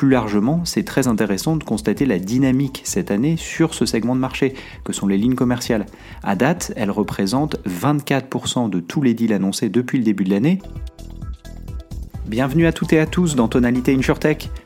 Plus largement, c'est très intéressant de constater la dynamique cette année sur ce segment de marché, que sont les lignes commerciales. À date, elles représentent 24% de tous les deals annoncés depuis le début de l'année, Bienvenue à toutes et à tous dans Tonalité InsurTech.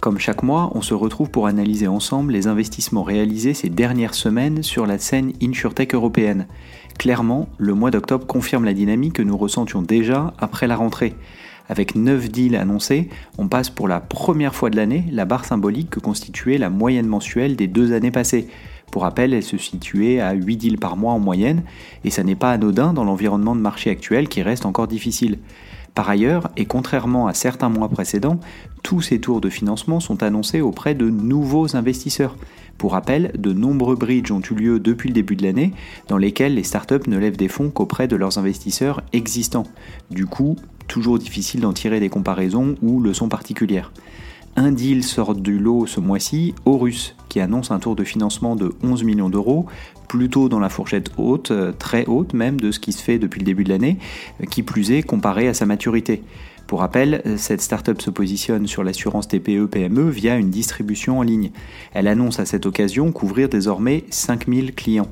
Comme chaque mois, on se retrouve pour analyser ensemble les investissements réalisés ces dernières semaines sur la scène InsurTech européenne. Clairement, le mois d'octobre confirme la dynamique que nous ressentions déjà après la rentrée. Avec 9 deals annoncés, on passe pour la première fois de l'année la barre symbolique que constituait la moyenne mensuelle des deux années passées. Pour rappel, elle se situait à 8 deals par mois en moyenne, et ça n'est pas anodin dans l'environnement de marché actuel qui reste encore difficile. Par ailleurs, et contrairement à certains mois précédents, tous ces tours de financement sont annoncés auprès de nouveaux investisseurs. Pour rappel, de nombreux bridges ont eu lieu depuis le début de l'année, dans lesquels les startups ne lèvent des fonds qu'auprès de leurs investisseurs existants. Du coup, toujours difficile d'en tirer des comparaisons ou leçons particulières. Un deal sort du lot ce mois-ci, Horus, qui annonce un tour de financement de 11 millions d'euros, plutôt dans la fourchette haute, euh, très haute même, de ce qui se fait depuis le début de l'année, euh, qui plus est comparé à sa maturité. Pour rappel, euh, cette startup se positionne sur l'assurance TPE-PME via une distribution en ligne. Elle annonce à cette occasion couvrir désormais 5000 clients.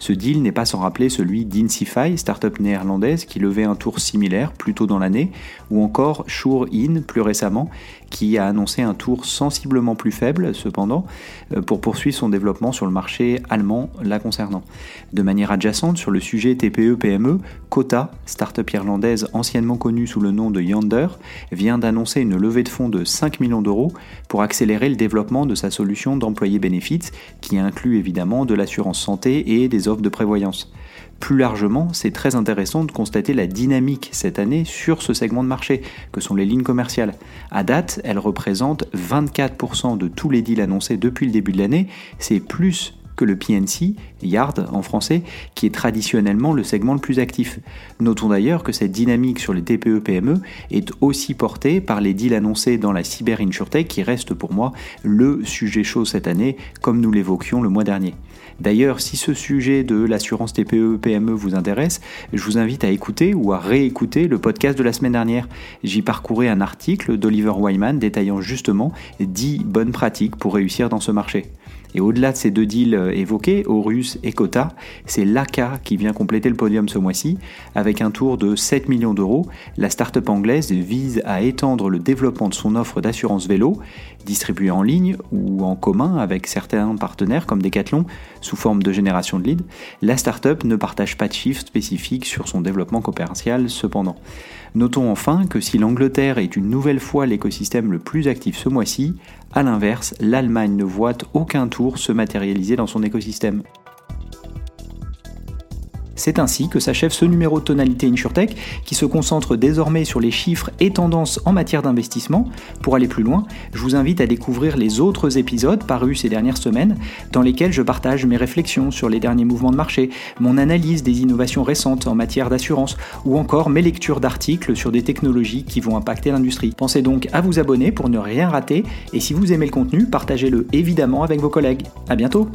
Ce deal n'est pas sans rappeler celui d'Insify, startup néerlandaise qui levait un tour similaire plus tôt dans l'année, ou encore Sure In plus récemment, qui a annoncé un tour sensiblement plus faible cependant euh, pour poursuivre son développement sur le marché allemand la concernant. De manière adjacente sur le sujet TPE-PME, Kota, startup irlandaise anciennement connue sous le nom de Yonder, vient d'annoncer une levée de fonds de 5 millions d'euros pour accélérer le développement de sa solution d'employés bénéfices qui inclut évidemment de l'assurance santé et des de prévoyance. Plus largement, c'est très intéressant de constater la dynamique cette année sur ce segment de marché, que sont les lignes commerciales. À date, elles représentent 24% de tous les deals annoncés depuis le début de l'année, c'est plus le PNC, Yard en français, qui est traditionnellement le segment le plus actif. Notons d'ailleurs que cette dynamique sur les TPE-PME e est aussi portée par les deals annoncés dans la cyber insurtech qui reste pour moi le sujet chaud cette année, comme nous l'évoquions le mois dernier. D'ailleurs, si ce sujet de l'assurance TPE-PME e vous intéresse, je vous invite à écouter ou à réécouter le podcast de la semaine dernière. J'y parcourais un article d'Oliver Wyman détaillant justement 10 bonnes pratiques pour réussir dans ce marché. Et au-delà de ces deux deals euh, évoqués, Horus et Kota, c'est l'ACA qui vient compléter le podium ce mois-ci. Avec un tour de 7 millions d'euros, la start-up anglaise vise à étendre le développement de son offre d'assurance vélo, distribuée en ligne ou en commun avec certains partenaires comme Decathlon, sous forme de génération de leads. La start-up ne partage pas de chiffres spécifiques sur son développement commercial cependant. Notons enfin que si l'Angleterre est une nouvelle fois l'écosystème le plus actif ce mois-ci, à l'inverse, l'Allemagne ne voit aucun tour se matérialiser dans son écosystème. C'est ainsi que s'achève ce numéro Tonalité InsurTech qui se concentre désormais sur les chiffres et tendances en matière d'investissement. Pour aller plus loin, je vous invite à découvrir les autres épisodes parus ces dernières semaines dans lesquels je partage mes réflexions sur les derniers mouvements de marché, mon analyse des innovations récentes en matière d'assurance ou encore mes lectures d'articles sur des technologies qui vont impacter l'industrie. Pensez donc à vous abonner pour ne rien rater et si vous aimez le contenu, partagez-le évidemment avec vos collègues. À bientôt!